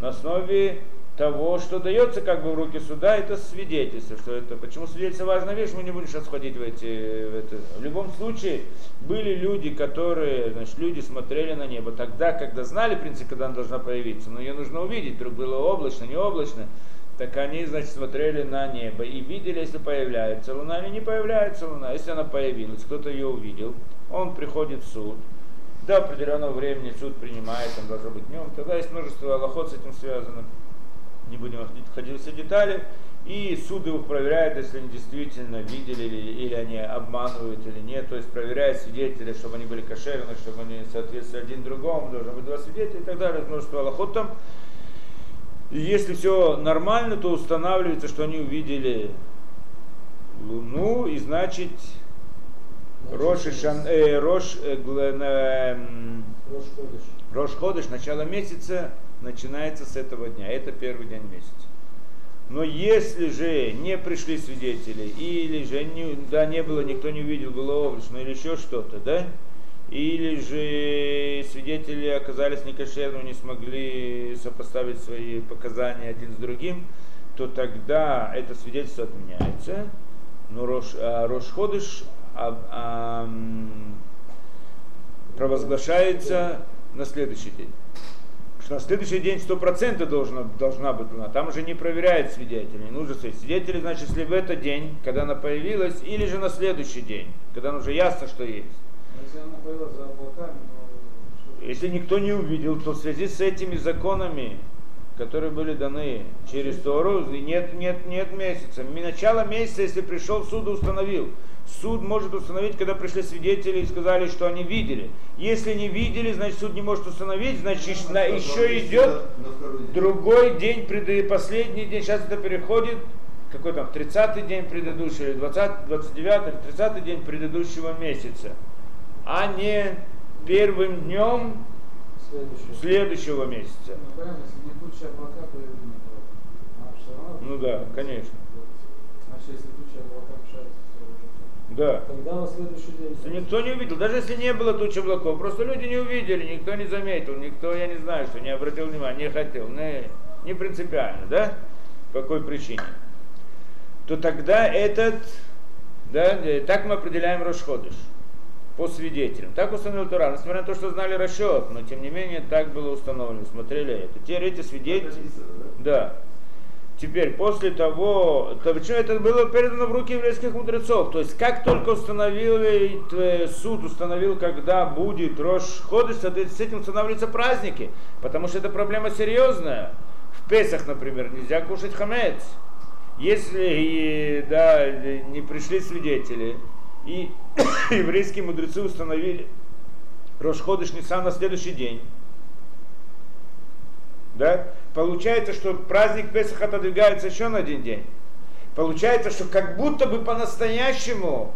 На основе того, что дается как бы в руки суда, это свидетельство. Что это, почему свидетельство важная вещь, мы не будем сейчас входить в эти... В это. В любом случае, были люди, которые, значит, люди смотрели на небо тогда, когда знали, в принципе, когда она должна появиться, но ее нужно увидеть, вдруг было облачно, не облачно, так они, значит, смотрели на небо и видели, если появляется луна или не появляется луна. Если она появилась, кто-то ее увидел, он приходит в суд, до определенного времени суд принимает, там должно быть днем, тогда есть множество аллоход с этим связано, не будем входить в все детали, и суд их проверяет, если они действительно видели или, или они обманывают или нет, то есть проверяет свидетелей, чтобы они были кошерны, чтобы они соответствовали один другому, должно быть два свидетеля и так далее, множество аллоход там. И если все нормально, то устанавливается, что они увидели Луну, и значит Рош, Шан, э, Рош, э, Глен, э, м, Рош Ходыш. Рош Ходыш, начало месяца, начинается с этого дня. Это первый день месяца. Но если же не пришли свидетели, или же не, да, не было, никто не увидел, было облачно, или еще что-то, да? Или же свидетели оказались некошерными, не смогли сопоставить свои показания один с другим, то тогда это свидетельство отменяется. Но Рош, а, Рош Ходыш а- а, провозглашается на следующий день. Что на следующий день 100% должна, должна быть луна. Там уже не проверяют свидетелей. Нужно сказать. Свидетели, значит, если в этот день, когда она появилась, или же на следующий день, когда уже ясно, что есть. Если она появилась за облаками, то... Если никто не увидел, то в связи с этими законами, которые были даны через Тору, нет, нет, нет месяца. Начало месяца, если пришел суд и установил. Суд может установить, когда пришли свидетели и сказали, что они видели. Если не видели, значит суд не может установить, значит на- еще идет На другой день, пред- последний день, сейчас это переходит, какой там, 30-й день предыдущего, или 20, 29 или 30 день предыдущего месяца, а не первым днем Следующий. следующего месяца. Ну, понятно, если не тучи облака, то и. А Ну да, конечно. Значит, если тучи облака мешают, то уже... Да. Тогда на следующий день. Если никто не увидел, даже если не было тучи облаков, просто люди не увидели, никто не заметил, никто, я не знаю, что не обратил внимания, не хотел, не, не принципиально, да? По какой причине? То тогда этот, да, э, так мы определяем Рошходыш по свидетелям. Так установил Тура, несмотря на то, что знали расчет, но тем не менее так было установлено, смотрели это. Теперь эти свидетели, да? Теперь, после того, то почему это было передано в руки еврейских мудрецов? То есть, как только установили, э, суд установил, когда будет Рош Ходыш, с этим устанавливаются праздники, потому что это проблема серьезная. В Песах, например, нельзя кушать хамец. Если да, не пришли свидетели, и (coughs) еврейские мудрецы установили Рош Ходыш Нисан на следующий день, да, получается, что праздник Песах отодвигается еще на один день. Получается, что как будто бы по-настоящему,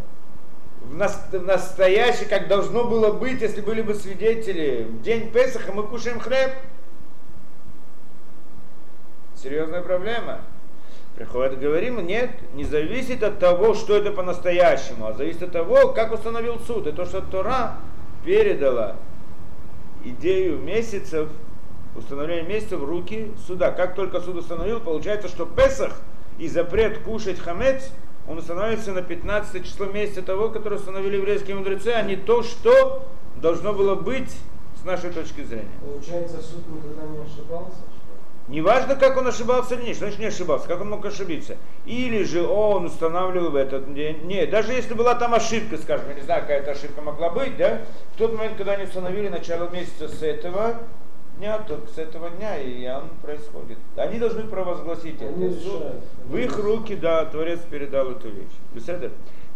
в, нас- в настоящий, как должно было быть, если были бы свидетели, в день Песаха мы кушаем хлеб. Серьезная проблема. Приходит, говорим, нет, не зависит от того, что это по-настоящему, а зависит от того, как установил суд. Это то, что Тора передала идею месяцев, установление месяцев в руки суда. Как только суд установил, получается, что Песах и запрет кушать хамец, он устанавливается на 15 число месяца того, которое установили еврейские мудрецы, а не то, что должно было быть с нашей точки зрения. Получается, суд никогда не ошибался? Неважно, как он ошибался или нет, значит не ошибался, как он мог ошибиться. Или же он устанавливал в этот день. Нет, даже если была там ошибка, скажем, я не знаю, какая-то ошибка могла быть, да, в тот момент, когда они установили начало месяца с этого дня, только с этого дня, и он происходит. Они должны провозгласить Они это. Решают. В их руки, да, Творец передал эту вещь.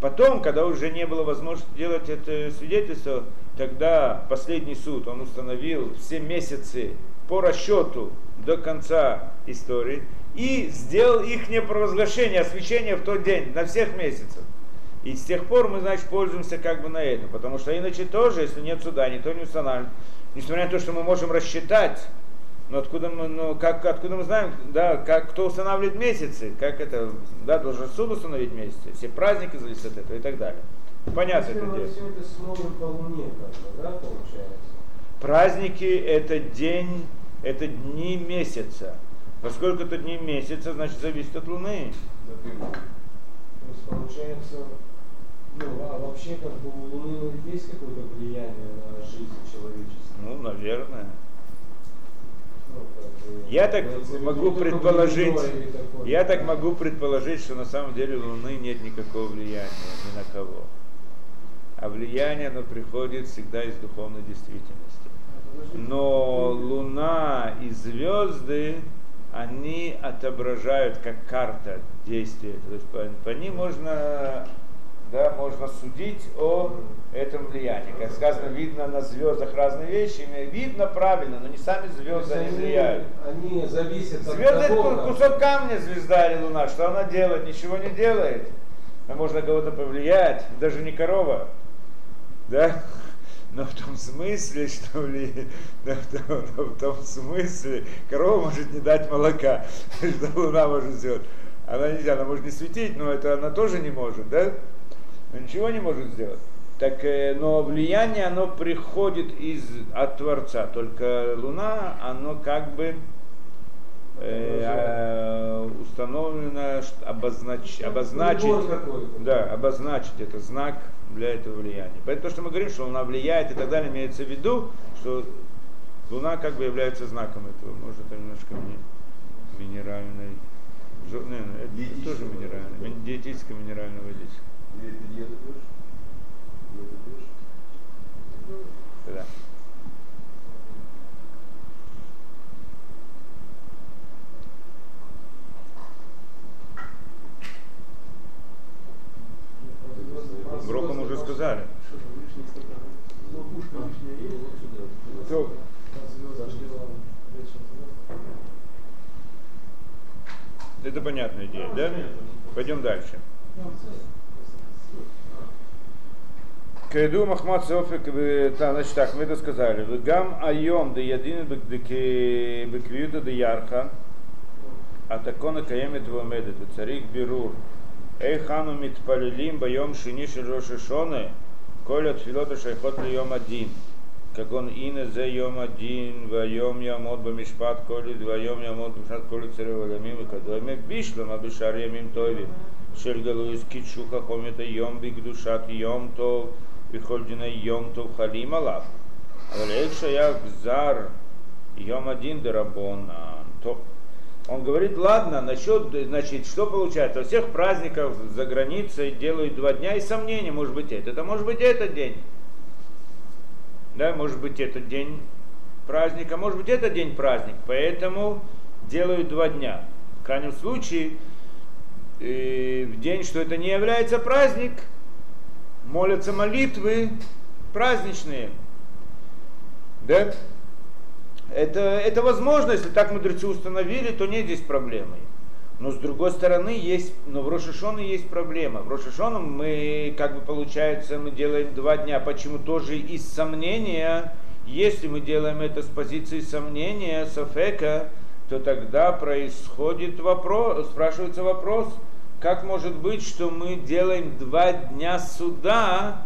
Потом, когда уже не было возможности делать это свидетельство, тогда последний суд, он установил все месяцы по расчету до конца истории и сделал их провозглашение, освящение в тот день, на всех месяцев. И с тех пор мы, значит, пользуемся как бы на этом, потому что иначе тоже, если нет суда, никто не устанавливает. Несмотря на то, что мы можем рассчитать, но откуда мы, ну, как, откуда мы знаем, да, как, кто устанавливает месяцы, как это, да, должен суд установить месяцы, все праздники зависят от этого и так далее. Понятно это дело. все это смотрим по луне, да, получается? Праздники это день, это дни месяца. Поскольку это дни месяца, значит зависит от Луны. То есть получается, ну, а вообще как бы у Луны есть какое-то влияние на жизнь человечества? Ну, наверное. Ну, Я так могу предположить, я так могу предположить, что на самом деле у Луны нет никакого влияния ни на кого. А влияние оно приходит всегда из духовной действительности. Но Луна и звезды, они отображают как карта действия. То есть по, по ним можно, да, можно судить о этом влиянии. Как сказано, видно на звездах разные вещи. Видно правильно, но не сами звезды они они, влияют. они зависят от Звезда это того, кусок камня, звезда или луна. Что она делает? Ничего не делает. А можно кого-то повлиять, даже не корова. Да? Но в том смысле, что ли, (laughs) да, в, том, но в том смысле, корова может не дать молока, (laughs) что луна может сделать. Она нельзя, она может не светить, но это она тоже не может, да? Она ничего не может сделать. Так, э, но влияние, оно приходит из, от Творца. Только Луна, оно как бы э, э, установлено, обознач, обозначить, да, обозначить это знак для этого влияния. Поэтому то, что мы говорим, что Луна влияет и так далее, имеется в виду, что Луна как бы является знаком этого. Может, это немножко ми- минеральной, жо- не, не, это Диетического, тоже минеральная, да. ми- диетическая минеральная водичка. Да. Грохом уже сказали. То, это понятная идея, да? Пойдем дальше. Кайду Махмад Софик, да, значит так, мы это сказали. Гам айом да ядин беквиюта да ярха, а такона каемет вомедет, царик бирур. איך אנו מתפללים ביום שני של ראש השונה, כל התפילות השייכות ליום הדין. כגון הנה זה יום הדין, והיום יעמוד במשפט כל יד, והיום יעמוד במשפט כל יצרי עולמים וכדומה, בשלמה בשאר ימים טובים, של גלויס קידשו חכומת היום בקדושת יום טוב, וכל דיני יום טוב חלים עליו. אבל איך שהיה גזר יום הדין דרבון, טוב. Он говорит, ладно, насчет, значит, что получается, во всех праздниках за границей делают два дня и сомнения, может быть это, это может быть этот день. Да, может быть этот день праздника, может быть этот день праздник, поэтому делают два дня. В крайнем случае, э, в день, что это не является праздник, молятся молитвы праздничные. Да? Это, это возможно, если так мудрецы установили, то нет здесь проблемы. Но с другой стороны, есть, но в Рошишоне есть проблема. В Рошишоне мы, как бы получается, мы делаем два дня. Почему тоже из сомнения? Если мы делаем это с позиции сомнения, сафека, то тогда происходит вопрос, спрашивается вопрос, как может быть, что мы делаем два дня суда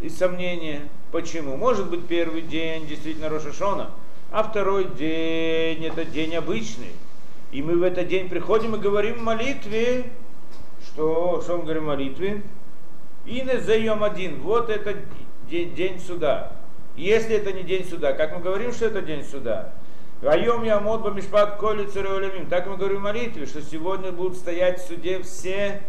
и сомнения? Почему? Может быть, первый день действительно Рошашона, а второй день это день обычный. И мы в этот день приходим и говорим в молитве, что, что мы говорим в молитве? И не заем один. Вот это день, день суда. Если это не день суда, как мы говорим, что это день суда? Вайом я мод бамишпат коли цареолемим. Так мы говорим в молитве, что сегодня будут стоять в суде все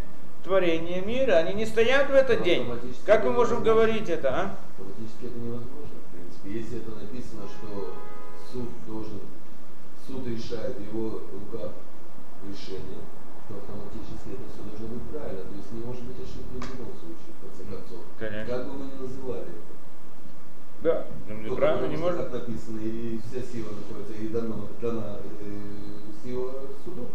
творения мира. Они не стоят в этот день. Как мы можем говорить это, а? Автоматически это невозможно, в принципе. Если это написано, что суд должен, суд решает, в его руках решение, то автоматически это все должно быть правильно. То есть не может быть ошибки в любом случае, в конце концов. Конечно. Как бы мы ни называли это. Да, Только правильно, не может. Так написано, и вся сила находится, и дана, дана э, сила суду.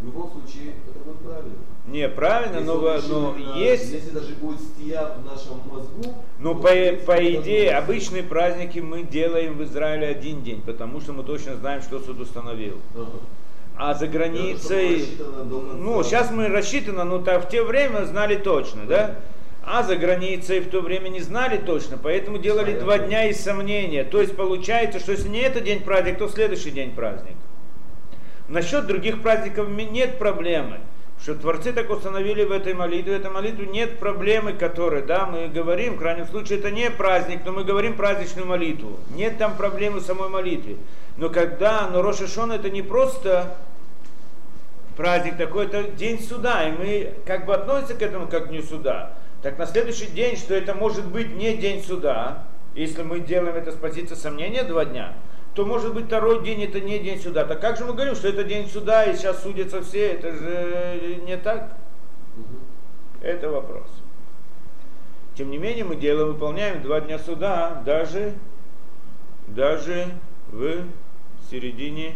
В любом случае, это будет правильно. Не, правильно, Если но, но именно- есть Если даже будет стия в нашем мозгу, Ну, то, по, по идее, обычные праздники мы делаем в Израиле один день, потому что мы точно знаем, что суд установил. Ага. А за границей, ну, сейчас мы рассчитано, но та- в те время знали точно, да? А за границей в то время не знали точно, поэтому делали Понятно. два дня из сомнения. То есть получается, что если не этот день праздник, то следующий день праздник. Насчет других праздников нет проблемы. Что творцы так установили в этой молитве, в этой молитве нет проблемы, которой, да, мы говорим, в крайнем случае это не праздник, но мы говорим праздничную молитву. Нет там проблемы в самой молитве. Но когда, но Роша это не просто праздник такой, это день суда, и мы как бы относимся к этому как к дню суда. Так на следующий день, что это может быть не день суда, если мы делаем это с позиции сомнения два дня, то может быть второй день это не день суда. Так как же мы говорим, что это день суда и сейчас судятся все, это же не так? Мгм. Это вопрос. Тем не менее, мы делаем, выполняем два дня суда, даже, даже в середине,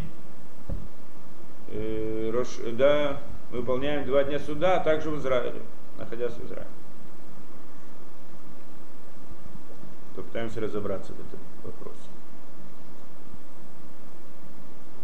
э, Рош- да, выполняем два дня суда, а также в Израиле, находясь в Израиле. Попытаемся разобраться в этом вопросе.